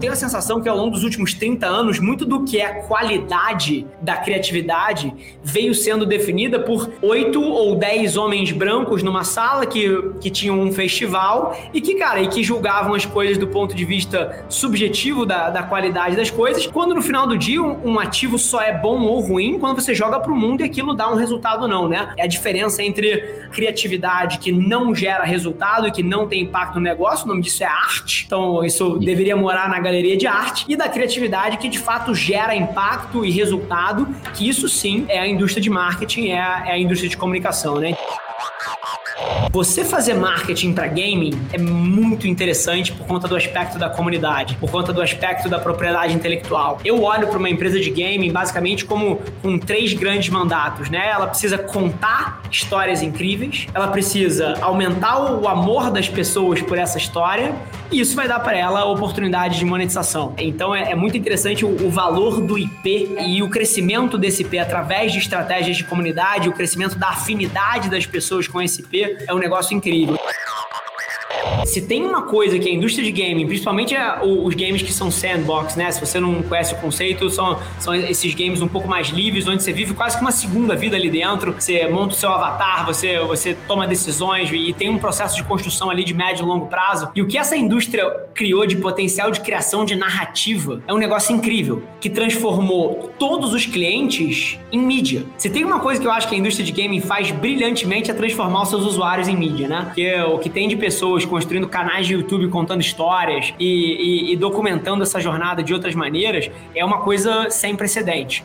Tenho a sensação que ao longo dos últimos 30 anos, muito do que é a qualidade da criatividade veio sendo definida por oito ou dez homens brancos numa sala que, que tinham um festival e que, cara, e que julgavam as coisas do ponto de vista subjetivo da, da qualidade das coisas, quando no final do dia um, um ativo só é bom ou ruim quando você joga pro mundo e aquilo dá um resultado ou não, né? É a diferença entre criatividade que não gera resultado e que não tem impacto no negócio, o nome disso é arte. Então, isso deveria morar na galeria de arte e da criatividade que de fato gera impacto e resultado, que isso sim é a indústria de marketing, é a, é a indústria de comunicação, né? Você fazer marketing para gaming é muito interessante por conta do aspecto da comunidade, por conta do aspecto da propriedade intelectual. Eu olho para uma empresa de gaming basicamente como com três grandes mandatos, né? Ela precisa contar histórias incríveis, ela precisa aumentar o amor das pessoas por essa história e isso vai dar para ela oportunidade de monetização. Então é, é muito interessante o, o, valor do IP e o crescimento desse IP através de estratégias de comunidade, o crescimento da afinidade das pessoas com esse IP é um negócio incrível. Se tem uma coisa que a indústria de gaming, principalmente os games que são sandbox, né? Se você não conhece o conceito, são, são esses games um pouco mais livres, onde você vive quase que uma segunda vida ali dentro. Você monta o seu avatar, você, você toma decisões e tem um processo de construção ali de médio e longo prazo. E o que essa indústria criou de potencial de criação de narrativa é um negócio incrível, que transformou todos os clientes em mídia. Se tem uma coisa que eu acho que a indústria de gaming faz brilhantemente é transformar os seus usuários em mídia, né? Que o que tem de pessoas construindo construindo canais de YouTube contando histórias e, e, e documentando essa jornada de outras maneiras, é uma coisa sem precedente.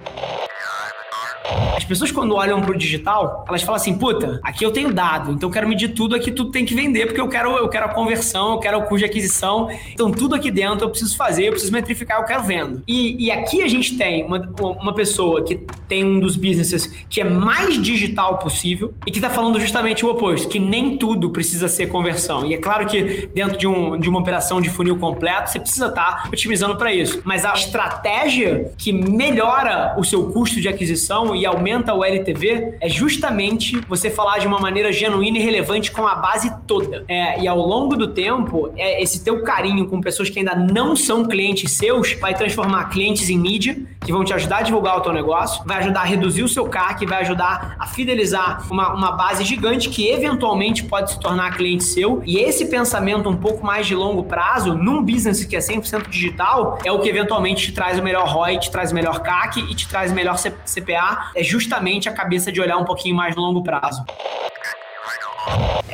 As pessoas, quando olham pro digital, elas falam assim: puta, aqui eu tenho dado, então eu quero medir tudo, aqui tudo tem que vender, porque eu quero, eu quero a conversão, eu quero o custo de aquisição. Então, tudo aqui dentro eu preciso fazer, eu preciso metrificar, eu quero vendo. E, e aqui a gente tem uma, uma pessoa que tem um dos businesses que é mais digital possível e que tá falando justamente o oposto, que nem tudo precisa ser conversão. E é claro que dentro de, um, de uma operação de funil completo, você precisa estar tá otimizando para isso. Mas a estratégia que melhora o seu custo de aquisição e aumenta o LTV é justamente você falar de uma maneira genuína e relevante com a base toda. É, e ao longo do tempo, é, esse teu carinho com pessoas que ainda não são clientes seus vai transformar clientes em mídia, que vão te ajudar a divulgar o teu negócio, vai ajudar a reduzir o seu CAC, vai ajudar a fidelizar uma, uma base gigante que eventualmente pode se tornar cliente seu. E esse pensamento um pouco mais de longo prazo, num business que é 100% digital, é o que eventualmente te traz o melhor ROI, te traz o melhor CAC e te traz o melhor CPA é justamente a cabeça de olhar um pouquinho mais no longo prazo.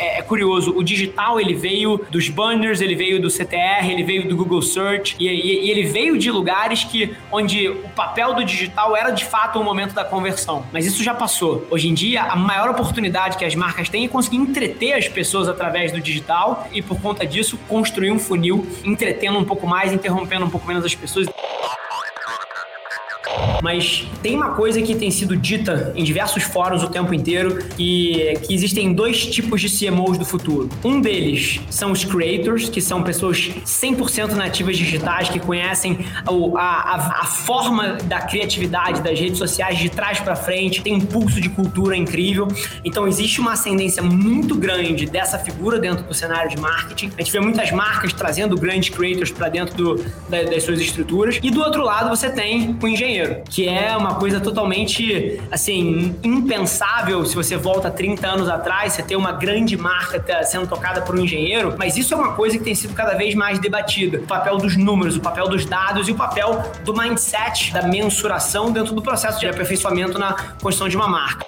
É, é, curioso, o digital ele veio dos banners, ele veio do CTR, ele veio do Google Search e, e, e, ele veio de lugares que onde o papel do digital era de fato o momento da conversão. Mas isso já passou. Hoje em dia, a maior oportunidade que as marcas têm é conseguir entreter as pessoas através do digital e por conta disso construir um funil, entretendo um pouco mais, interrompendo um pouco menos as pessoas. Mas tem uma coisa que tem sido dita em diversos fóruns o tempo inteiro e que existem dois tipos de CMOs do futuro. Um deles são os creators, que são pessoas 100% nativas digitais que conhecem a, a, a, forma da criatividade das redes sociais de trás para frente, tem um pulso de cultura incrível. Então existe uma ascendência muito grande dessa figura dentro do cenário de marketing. A gente vê muitas marcas trazendo grandes creators para dentro do, da, das suas estruturas. E do outro lado você tem o engenheiro, que é uma coisa totalmente, assim, impensável se você volta 30 anos atrás, você ter uma grande marca sendo tocada por um engenheiro, mas isso é uma coisa que tem sido cada vez mais debatida. O papel dos números, o papel dos dados e o papel do mindset, da mensuração dentro do processo de aperfeiçoamento na construção de uma marca.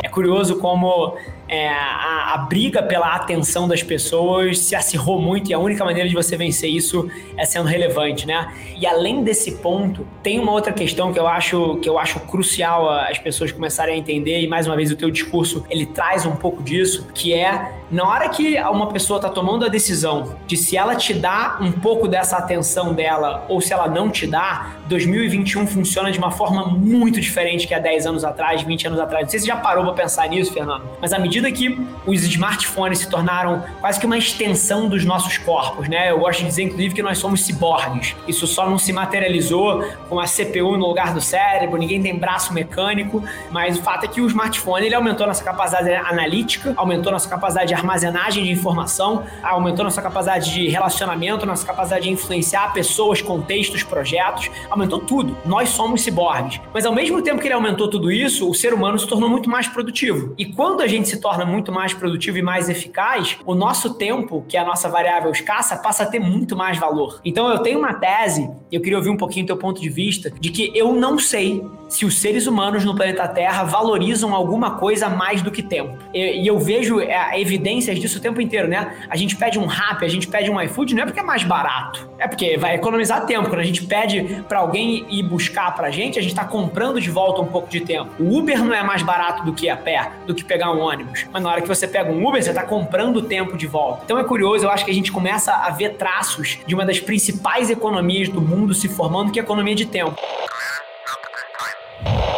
É curioso como é, a, a, briga pela atenção das pessoas se acirrou muito e a única maneira de você vencer isso é sendo relevante, né? E além desse ponto, tem uma outra questão que eu acho que eu acho crucial as pessoas começarem a entender e mais uma vez o teu discurso ele traz um pouco disso, que é na hora que uma pessoa está tomando a decisão de se ela te dá um pouco dessa atenção dela ou se ela não te dá, 2021 funciona de uma forma muito diferente que há 10 anos atrás, 20 anos atrás. Não sei se você já parou para pensar nisso, Fernando, mas à medida medida que os smartphones se tornaram quase que uma extensão dos nossos corpos, né? Eu gosto de dizer, inclusive, que nós somos ciborgues. Isso só não se materializou com a CPU no lugar do cérebro, ninguém tem braço mecânico, mas o fato é que o smartphone ele aumentou nossa capacidade analítica, aumentou nossa capacidade de armazenagem de informação, aumentou nossa capacidade de relacionamento, nossa capacidade de influenciar pessoas, contextos, projetos, aumentou tudo. Nós somos ciborgues. Mas ao mesmo tempo que ele aumentou tudo isso, o ser humano se tornou muito mais produtivo. E quando a gente se torna muito mais produtivo e mais eficaz, o nosso tempo, que é a nossa variável escassa, passa a ter muito mais valor. Então eu tenho uma tese, eu queria ouvir um pouquinho teu ponto de vista, de que eu não sei se os seres humanos no planeta Terra valorizam alguma coisa mais do que tempo. E, eu vejo é, evidências disso o tempo inteiro, né? A gente pede um rap, a gente pede um iFood, não é porque é mais barato, é porque vai economizar tempo. Quando a gente pede para alguém ir buscar pra gente, a gente tá comprando de volta um pouco de tempo. O Uber não é mais barato do que a pé, do que pegar um ônibus. Mas na hora que você pega um Uber, você tá comprando tempo de volta. Então é curioso, eu acho que a gente começa a ver traços de uma das principais economias do mundo se formando, que é a economia de tempo.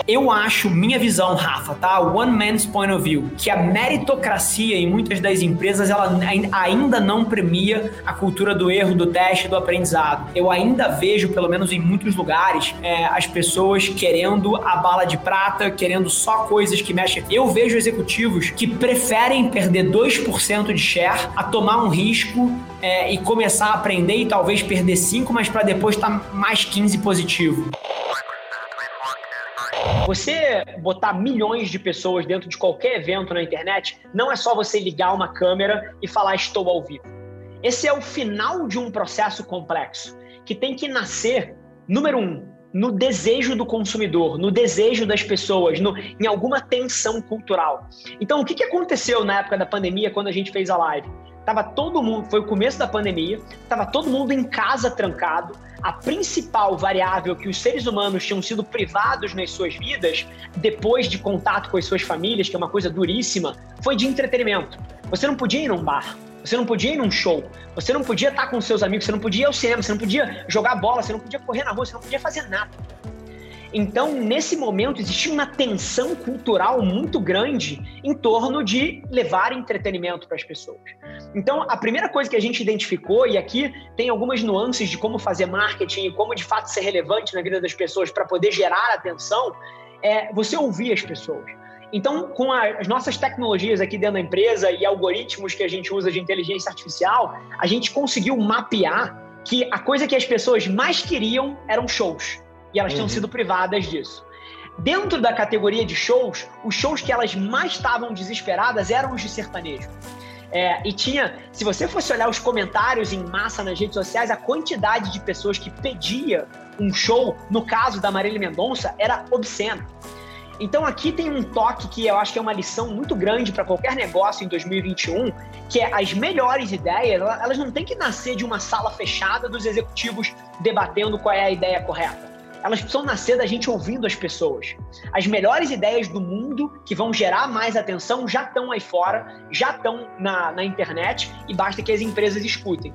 Eu acho, minha visão, Rafa, tá? One man's point of view, que a meritocracia em muitas das empresas ela ainda não premia a cultura do erro, do teste, do aprendizado. Eu ainda vejo, pelo menos em muitos lugares, é, as pessoas querendo a bala de prata, querendo só coisas que mexem. Eu vejo executivos que preferem perder 2% de share a tomar um risco é, e começar a aprender e talvez perder 5, mas para depois estar tá mais 15 positivo. Você botar milhões de pessoas dentro de qualquer evento na internet não é só você ligar uma câmera e falar estou ao vivo. Esse é o final de um processo complexo que tem que nascer, número um, no desejo do consumidor, no desejo das pessoas, no, em alguma tensão cultural. Então, o que, que aconteceu na época da pandemia quando a gente fez a live? Tava todo mundo, foi o começo da pandemia, tava todo mundo em casa trancado. A principal variável que os seres humanos tinham sido privados nas suas vidas, depois de contato com as suas famílias, que é uma coisa duríssima, foi de entretenimento. Você não podia ir num bar, você não podia ir num show, você não podia estar com seus amigos, você não podia ir ao cinema, você não podia jogar bola, você não podia correr na rua, você não podia fazer nada. Então, nesse momento, existia uma tensão cultural muito grande em torno de levar entretenimento para as pessoas. Então, a primeira coisa que a gente identificou, e aqui tem algumas nuances de como fazer marketing e como de fato ser relevante na vida das pessoas para poder gerar atenção, é você ouvir as pessoas. Então, com as nossas tecnologias aqui dentro da empresa e algoritmos que a gente usa de inteligência artificial, a gente conseguiu mapear que a coisa que as pessoas mais queriam eram shows e elas uhum. tinham sido privadas disso. Dentro da categoria de shows, os shows que elas mais estavam desesperadas eram os de sertanejo. É, e tinha, se você fosse olhar os comentários em massa nas redes sociais, a quantidade de pessoas que pedia um show, no caso da Marília Mendonça, era obscena. Então aqui tem um toque que eu acho que é uma lição muito grande para qualquer negócio em 2021, que é as melhores ideias, elas não têm que nascer de uma sala fechada dos executivos debatendo qual é a ideia correta elas precisam nascer da gente ouvindo as pessoas. As melhores ideias do mundo que vão gerar mais atenção já estão aí fora, já estão na, na internet e basta que as empresas escutem.